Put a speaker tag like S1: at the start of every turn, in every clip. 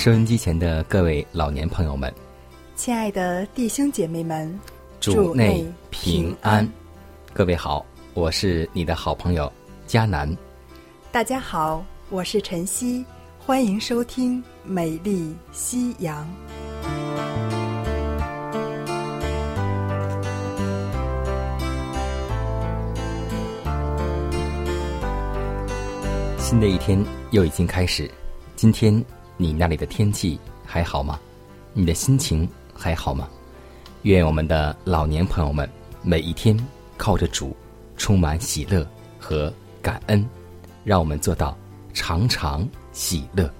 S1: 收音机前的各位老年朋友们，
S2: 亲爱的弟兄姐妹们，
S1: 主内平安。各位好，我是你的好朋友佳南。
S2: 大家好，我是晨曦，欢迎收听《美丽夕阳》。
S1: 新的一天又已经开始，今天。你那里的天气还好吗？你的心情还好吗？愿我们的老年朋友们每一天靠着主，充满喜乐和感恩，让我们做到常常喜乐。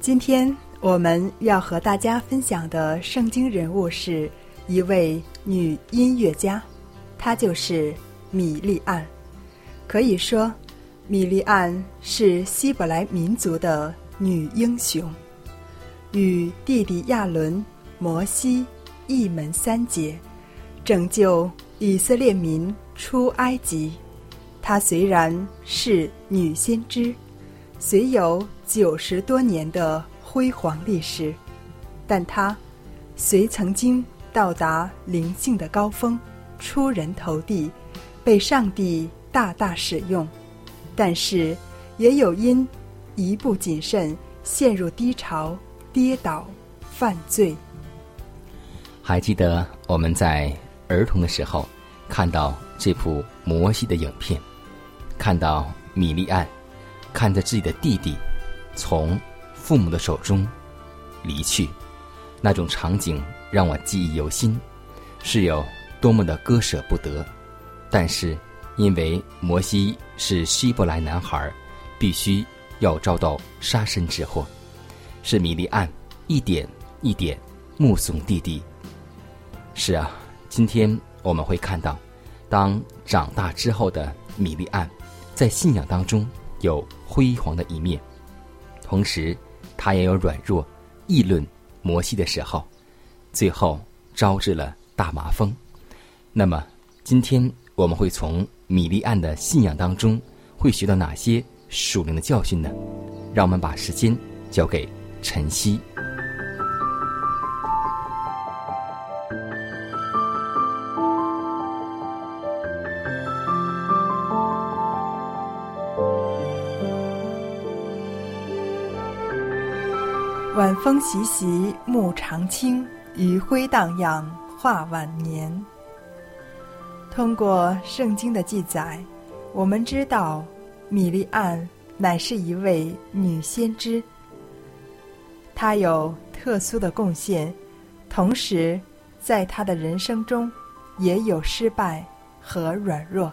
S2: 今天我们要和大家分享的圣经人物是一位女音乐家，她就是米利安。可以说，米利安是希伯来民族的。女英雄，与弟弟亚伦、摩西一门三杰，拯救以色列民出埃及。她虽然是女先知，虽有九十多年的辉煌历史，但她虽曾经到达灵性的高峰，出人头地，被上帝大大使用，但是也有因。一不谨慎，陷入低潮，跌倒，犯罪。
S1: 还记得我们在儿童的时候看到这部摩西的影片，看到米利安看着自己的弟弟从父母的手中离去，那种场景让我记忆犹新，是有多么的割舍不得。但是因为摩西是希伯来男孩，必须。要遭到杀身之祸，是米利安一点一点目送弟弟。是啊，今天我们会看到，当长大之后的米利安，在信仰当中有辉煌的一面，同时他也有软弱、议论摩西的时候，最后招致了大麻风。那么，今天我们会从米利安的信仰当中会学到哪些？属灵的教训呢？让我们把时间交给晨曦。
S2: 晚风习习，暮长青，余晖荡漾，画晚年。通过圣经的记载，我们知道。米利安乃是一位女先知，她有特殊的贡献，同时在她的人生中也有失败和软弱。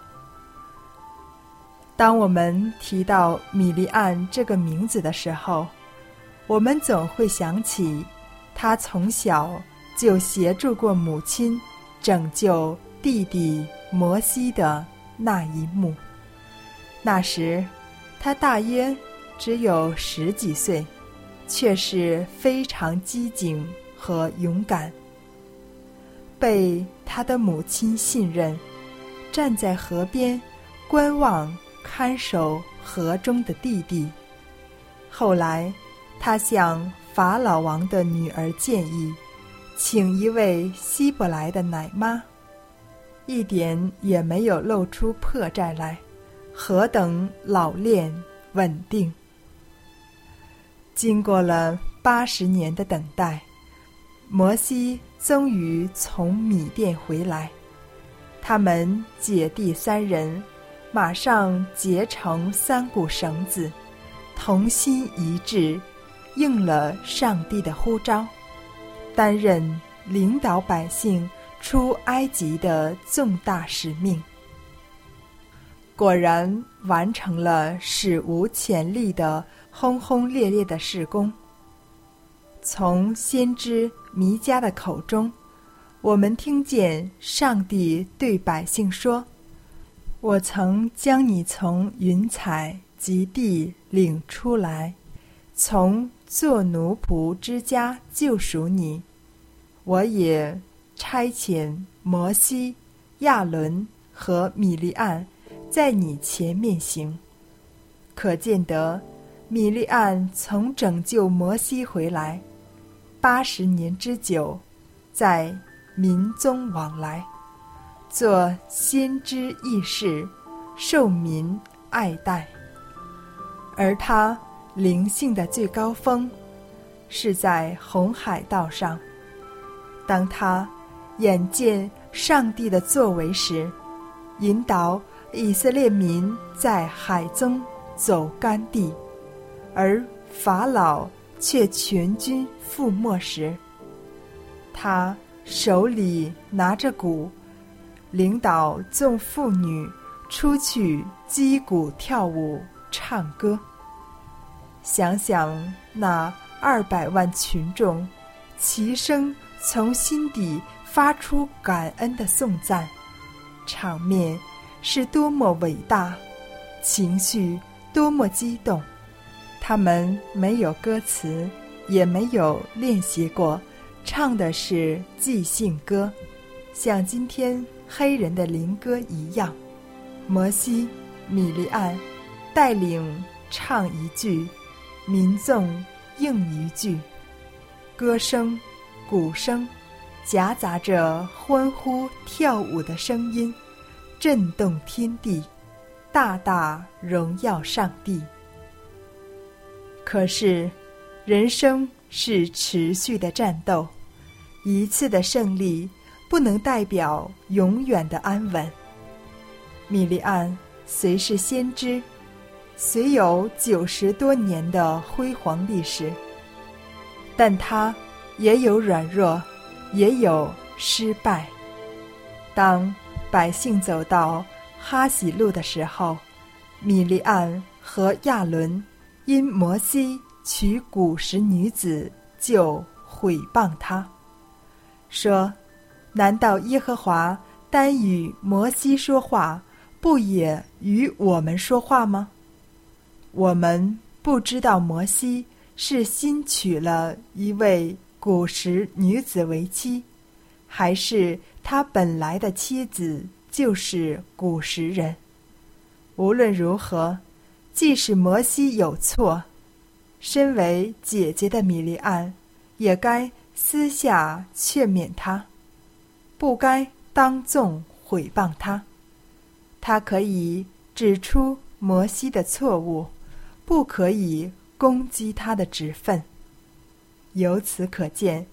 S2: 当我们提到米利安这个名字的时候，我们总会想起她从小就协助过母亲拯救弟弟摩西的那一幕。那时，他大约只有十几岁，却是非常机警和勇敢。被他的母亲信任，站在河边观望看守河中的弟弟。后来，他向法老王的女儿建议，请一位希伯来的奶妈，一点也没有露出破绽来。何等老练稳定。经过了八十年的等待，摩西终于从米甸回来。他们姐弟三人马上结成三股绳子，同心一致，应了上帝的呼召，担任领导百姓出埃及的重大使命。果然完成了史无前例的轰轰烈烈的事工。从先知弥迦的口中，我们听见上帝对百姓说：“我曾将你从云彩及地领出来，从做奴仆之家救赎你。我也差遣摩西、亚伦和米利暗。”在你前面行，可见得米利暗从拯救摩西回来八十年之久，在民中往来，做先知义士，受民爱戴。而他灵性的最高峰，是在红海道上。当他眼见上帝的作为时，引导。以色列民在海中走干地，而法老却全军覆没时，他手里拿着鼓，领导众妇女出去击鼓跳舞唱歌。想想那二百万群众，齐声从心底发出感恩的颂赞，场面。是多么伟大，情绪多么激动。他们没有歌词，也没有练习过，唱的是即兴歌，像今天黑人的灵歌一样。摩西、米利安带领唱一句，民众应一句，歌声、鼓声夹杂着欢呼跳舞的声音。震动天地，大大荣耀上帝。可是，人生是持续的战斗，一次的胜利不能代表永远的安稳。米利安虽是先知，虽有九十多年的辉煌历史，但他也有软弱，也有失败。当。百姓走到哈喜路的时候，米利安和亚伦因摩西娶古时女子，就毁谤他，说：“难道耶和华单与摩西说话，不也与我们说话吗？我们不知道摩西是新娶了一位古时女子为妻，还是？”他本来的妻子就是古时人。无论如何，即使摩西有错，身为姐姐的米利安也该私下劝勉他，不该当众毁谤他。他可以指出摩西的错误，不可以攻击他的职分。由此可见，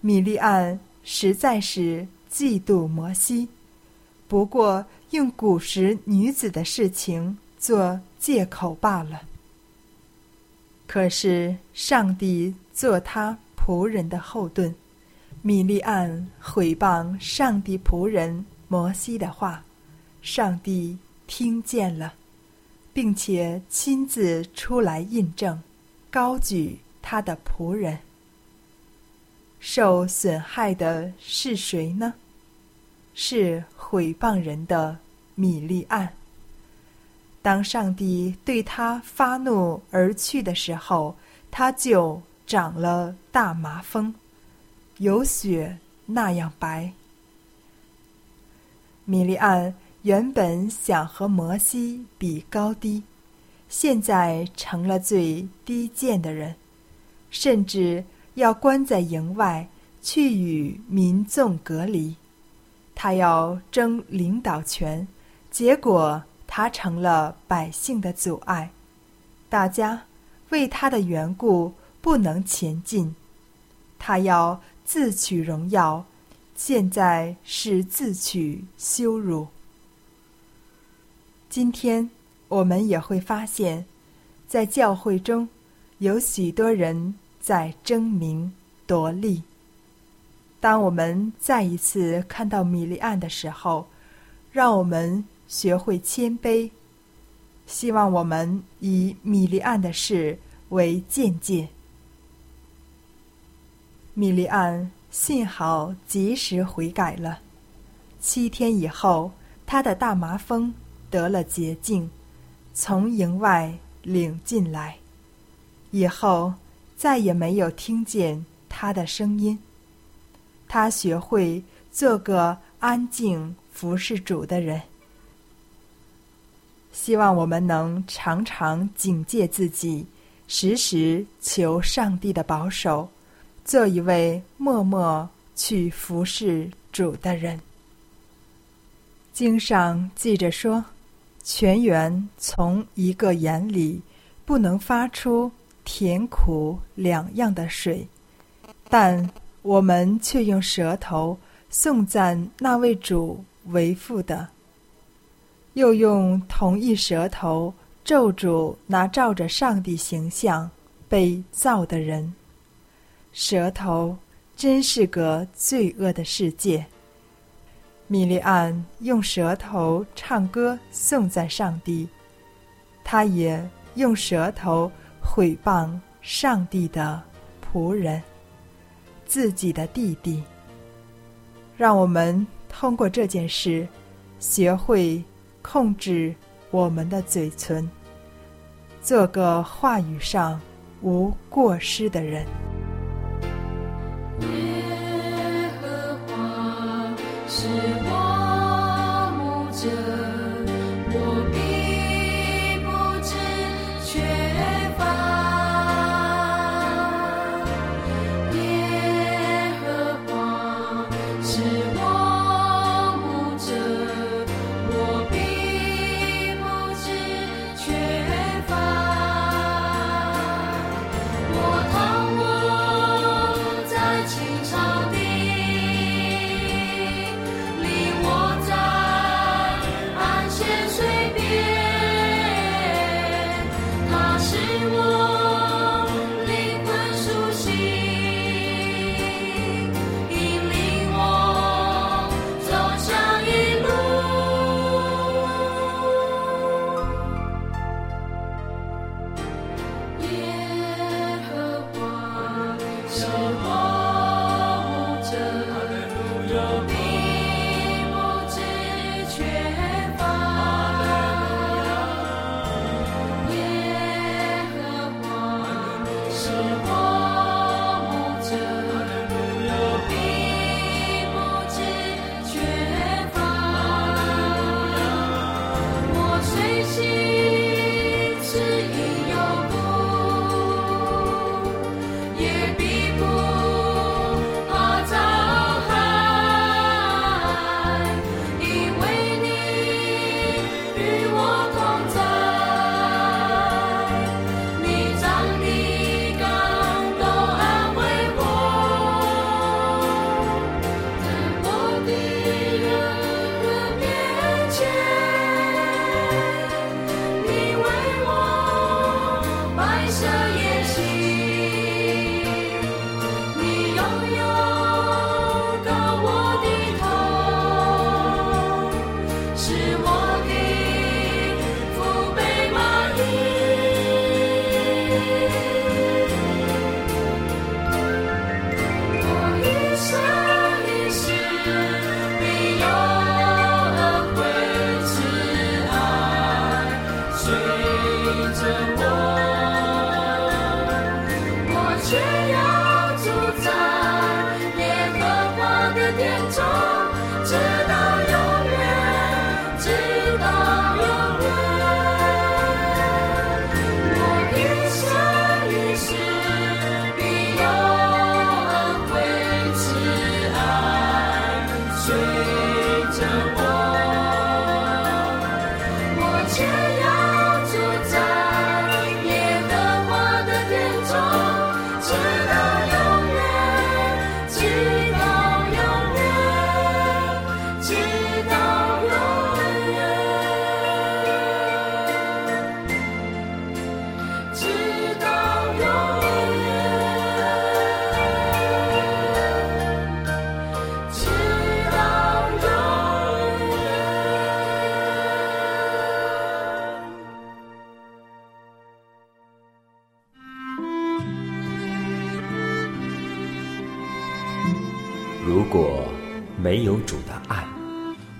S2: 米利安实在是。嫉妒摩西，不过用古时女子的事情做借口罢了。可是上帝做他仆人的后盾，米利暗毁谤上帝仆人摩西的话，上帝听见了，并且亲自出来印证，高举他的仆人。受损害的是谁呢？是毁谤人的米利暗。当上帝对他发怒而去的时候，他就长了大麻风，有雪那样白。米利暗原本想和摩西比高低，现在成了最低贱的人，甚至要关在营外，去与民众隔离。他要争领导权，结果他成了百姓的阻碍。
S3: 大家为他的缘故不能前进，他要自取荣耀，现在是自取羞辱。今天我们也会发现，在教会中有许多人在争名夺利。当我们再一次看到米利安的时候，让我们学会谦卑。希望我们以米利安的事为鉴戒。米利安幸好及时悔改了，七天以后，他的大麻风得了洁净，从营外领进来，以后再也没有听见他的声音。他学会做个安静服侍主的人。希望我们能常常警戒自己，时时求上帝的保守，做一位默默去服侍主的人。经上记着说，泉源从一个眼里不能发出甜苦两样的水，但我们却用舌头颂赞那位主为父的。又用同一舌头咒诅那照着上帝形象被造的人，舌头真是个罪恶的世界。米利安用舌头唱歌颂赞上帝，他也用舌头毁谤上帝的仆人，自己的弟弟。让我们通过这件事学会。控制我们的嘴唇，做个话语上无过失的人。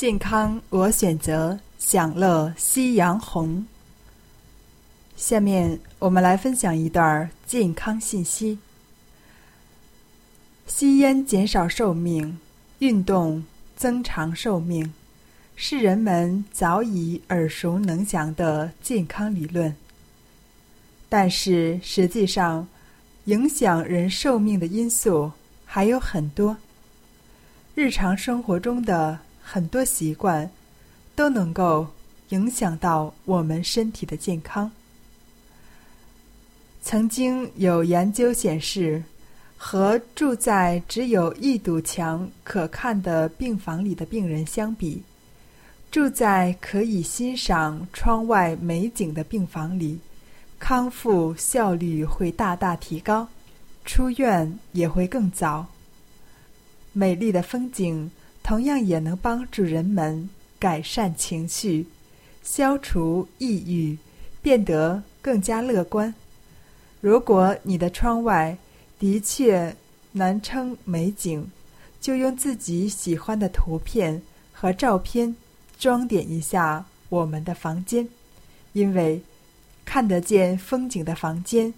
S2: 健康，我选择享乐夕阳红。下面我们来分享一段健康信息：吸烟减少寿命，运动增长寿命，是人们早已耳熟能详的健康理论。但是实际上，影响人寿命的因素还有很多。日常生活中的。很多习惯都能够影响到我们身体的健康。曾经有研究显示，和住在只有一堵墙可看的病房里的病人相比，住在可以欣赏窗外美景的病房里，康复效率会大大提高，出院也会更早。美丽的风景。同样也能帮助人们改善情绪，消除抑郁，变得更加乐观。如果你的窗外的确难称美景，就用自己喜欢的图片和照片装点一下我们的房间，因为看得见风景的房间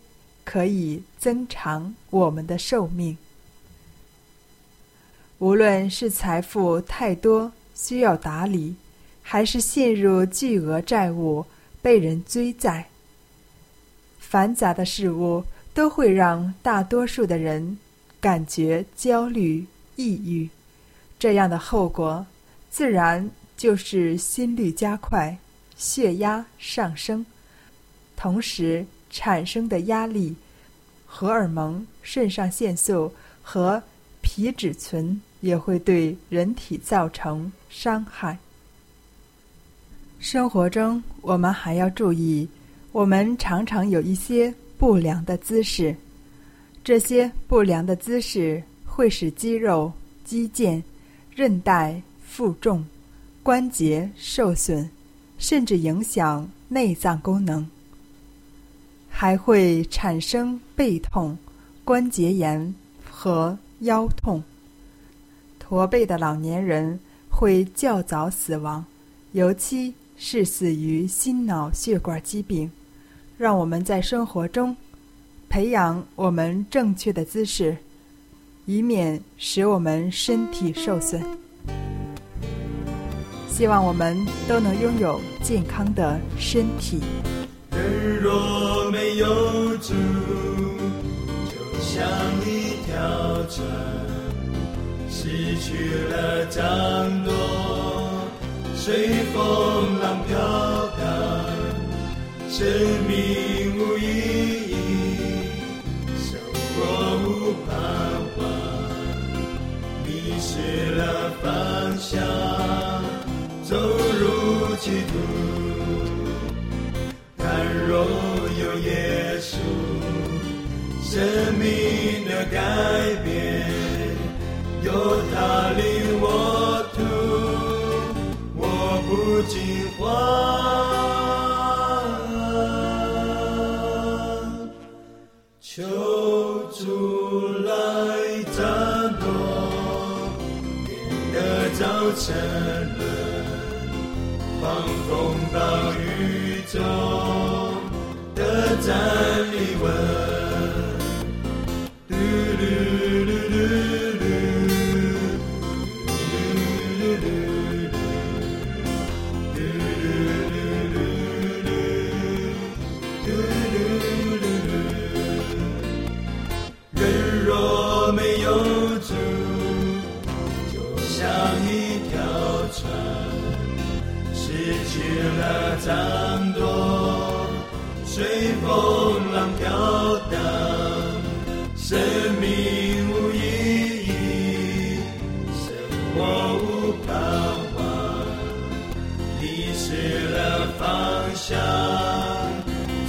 S2: 可以增长我们的寿命。无论是财富太多需要打理，还是陷入巨额债务被人追债，繁杂的事物都会让大多数的人感觉焦虑、抑郁。这样的后果，自然就是心率加快、血压上升，同时产生的压力、荷尔蒙、肾上腺素和皮质醇。也会对人体造成伤害。生活中，我们还要注意，我们常常有一些不良的姿势，这些不良的姿势会使肌肉、肌腱、韧带负重、关节受损，甚至影响内脏功能，还会产生背痛、关节炎和腰痛。驼背的老年人会较早死亡，尤其是死于心脑血管疾病。让我们在生活中培养我们正确的姿势，以免使我们身体受损。希望我们都能拥有健康的身体。
S4: 人若没有主，就像一条船。失去了掌舵，随风浪飘荡，生命无意义，生活无盼望，迷失了方向，走入歧途。但若有耶稣，生命的改变。有他领我途，我不惊慌。求主来战斗，变得早晨了，狂风暴雨中的站掌舵，随风浪飘荡，生命无意义，生活无盼望，迷失了方向，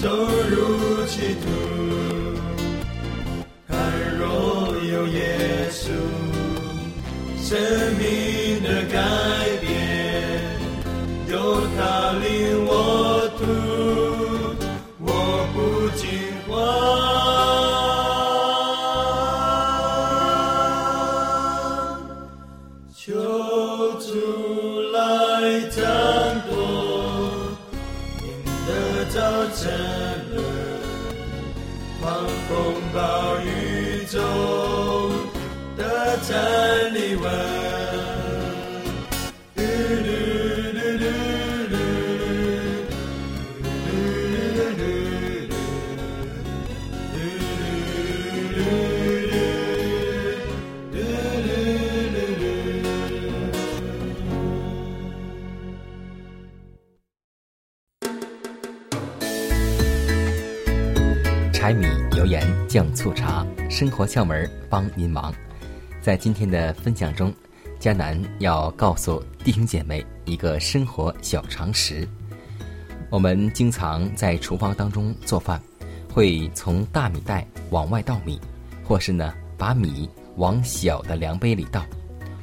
S4: 走入歧途。看若有耶稣，
S1: 柴米油盐酱醋茶，生活窍门帮您忙。在今天的分享中，迦南要告诉弟兄姐妹一个生活小常识。我们经常在厨房当中做饭，会从大米袋往外倒米，或是呢把米往小的量杯里倒，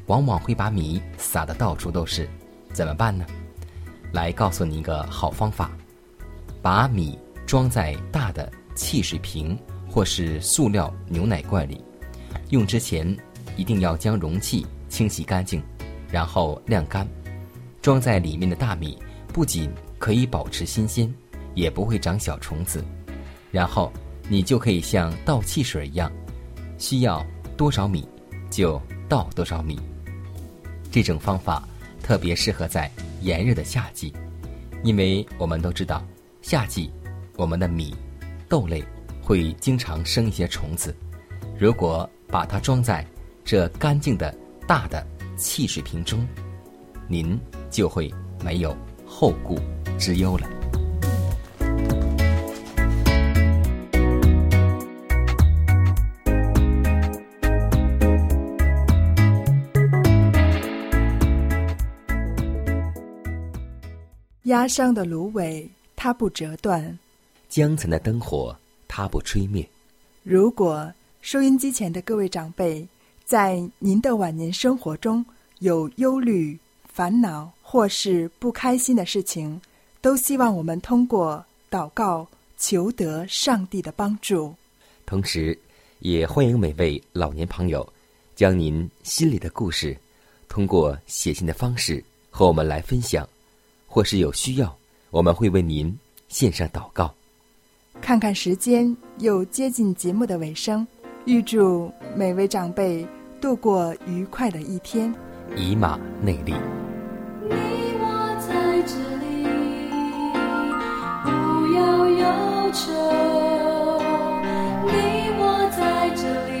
S1: 往往会把米撒的到处都是。怎么办呢？来告诉你一个好方法，把米装在大的。汽水瓶或是塑料牛奶罐里，用之前一定要将容器清洗干净，然后晾干。装在里面的大米不仅可以保持新鲜，也不会长小虫子。然后你就可以像倒汽水一样，需要多少米就倒多少米。这种方法特别适合在炎热的夏季，因为我们都知道，夏季我们的米。豆类会经常生一些虫子，如果把它装在这干净的大的汽水瓶中，您就会没有后顾之忧了。
S2: 压伤的芦苇，它不折断。
S1: 江城的灯火，它不吹灭。
S2: 如果收音机前的各位长辈，在您的晚年生活中有忧虑、烦恼或是不开心的事情，都希望我们通过祷告求得上帝的帮助。
S1: 同时，也欢迎每位老年朋友，将您心里的故事，通过写信的方式和我们来分享，或是有需要，我们会为您献上祷告。
S2: 看看时间，又接近节目的尾声，预祝每位长辈度过愉快的一天。
S1: 以马内利。
S3: 你我在这里，不要忧愁。你我在这里，